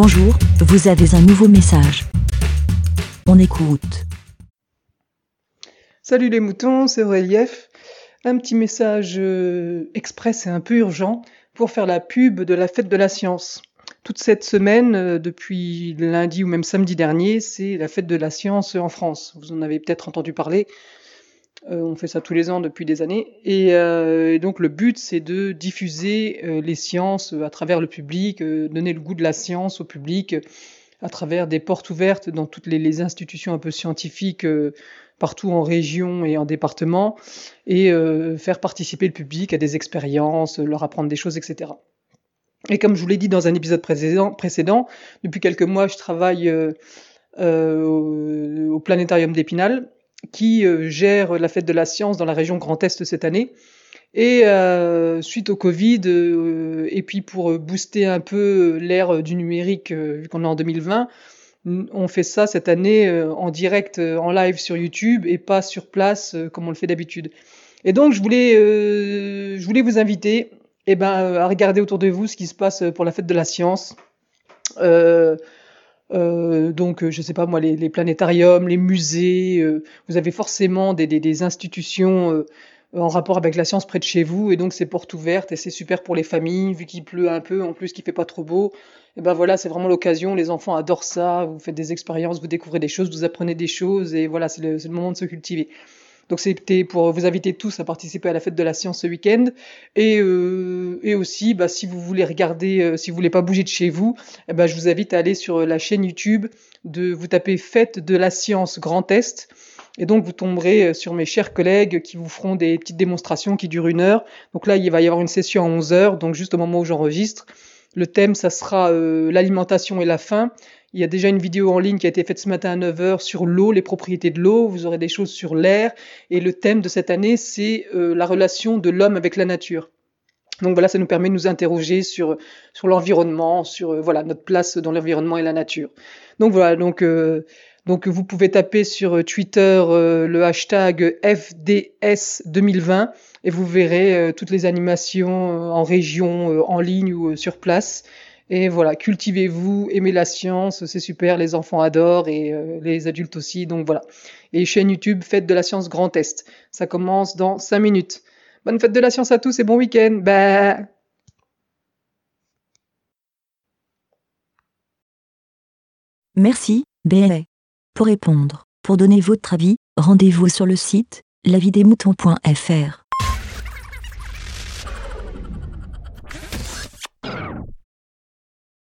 Bonjour, vous avez un nouveau message. On écoute. Salut les moutons, c'est Relief. Un petit message euh, express et un peu urgent pour faire la pub de la fête de la science. Toute cette semaine, euh, depuis lundi ou même samedi dernier, c'est la fête de la science en France. Vous en avez peut-être entendu parler. Euh, on fait ça tous les ans depuis des années. Et, euh, donc le but, c'est de diffuser euh, les sciences à travers le public, donner le goût de la science au public à travers des portes ouvertes dans toutes les, institutions un peu scientifiques partout en région et en département, et faire participer le public à des expériences, leur apprendre des choses, etc. Et comme je vous l'ai dit dans un épisode précédent, précédent depuis quelques mois, je travaille au planétarium d'Épinal, qui euh, gère la fête de la science dans la région Grand Est cette année. Et euh, suite au Covid, euh, et puis pour euh, booster un peu l'ère du numérique, euh, vu qu'on est en 2020, on fait ça cette année euh, en direct, euh, en live sur YouTube et pas sur place euh, comme on le fait d'habitude. Et donc je voulais, euh, je voulais vous inviter eh ben, à regarder autour de vous ce qui se passe pour la fête de la science. Euh, euh, donc, je sais pas moi, les, les planétariums, les musées, euh, vous avez forcément des, des, des institutions euh, en rapport avec la science près de chez vous, et donc c'est porte ouverte et c'est super pour les familles, vu qu'il pleut un peu, en plus qu'il fait pas trop beau. Et ben voilà, c'est vraiment l'occasion. Les enfants adorent ça. Vous faites des expériences, vous découvrez des choses, vous apprenez des choses, et voilà, c'est le, le moment de se cultiver. Donc c'était pour vous inviter tous à participer à la fête de la science ce week-end. Et, euh, et aussi, bah, si vous voulez regarder, euh, si vous voulez pas bouger de chez vous, eh ben, je vous invite à aller sur la chaîne YouTube, de vous taper Fête de la science Grand Est. Et donc vous tomberez sur mes chers collègues qui vous feront des petites démonstrations qui durent une heure. Donc là, il va y avoir une session à 11 heures, donc juste au moment où j'enregistre. Le thème, ça sera euh, l'alimentation et la faim. Il y a déjà une vidéo en ligne qui a été faite ce matin à 9h sur l'eau, les propriétés de l'eau. Vous aurez des choses sur l'air. Et le thème de cette année, c'est euh, la relation de l'homme avec la nature. Donc voilà, ça nous permet de nous interroger sur, sur l'environnement, sur euh, voilà, notre place dans l'environnement et la nature. Donc voilà, donc, euh, donc vous pouvez taper sur Twitter euh, le hashtag FDS 2020 et vous verrez toutes les animations en région, en ligne ou sur place. Et voilà, cultivez-vous, aimez la science, c'est super, les enfants adorent et euh, les adultes aussi, donc voilà. Et chaîne YouTube, Fête de la science Grand Est. Ça commence dans 5 minutes. Bonne fête de la science à tous et bon week-end. Bah. Merci, BLA. Pour répondre, pour donner votre avis, rendez-vous sur le site lavidemouton.fr.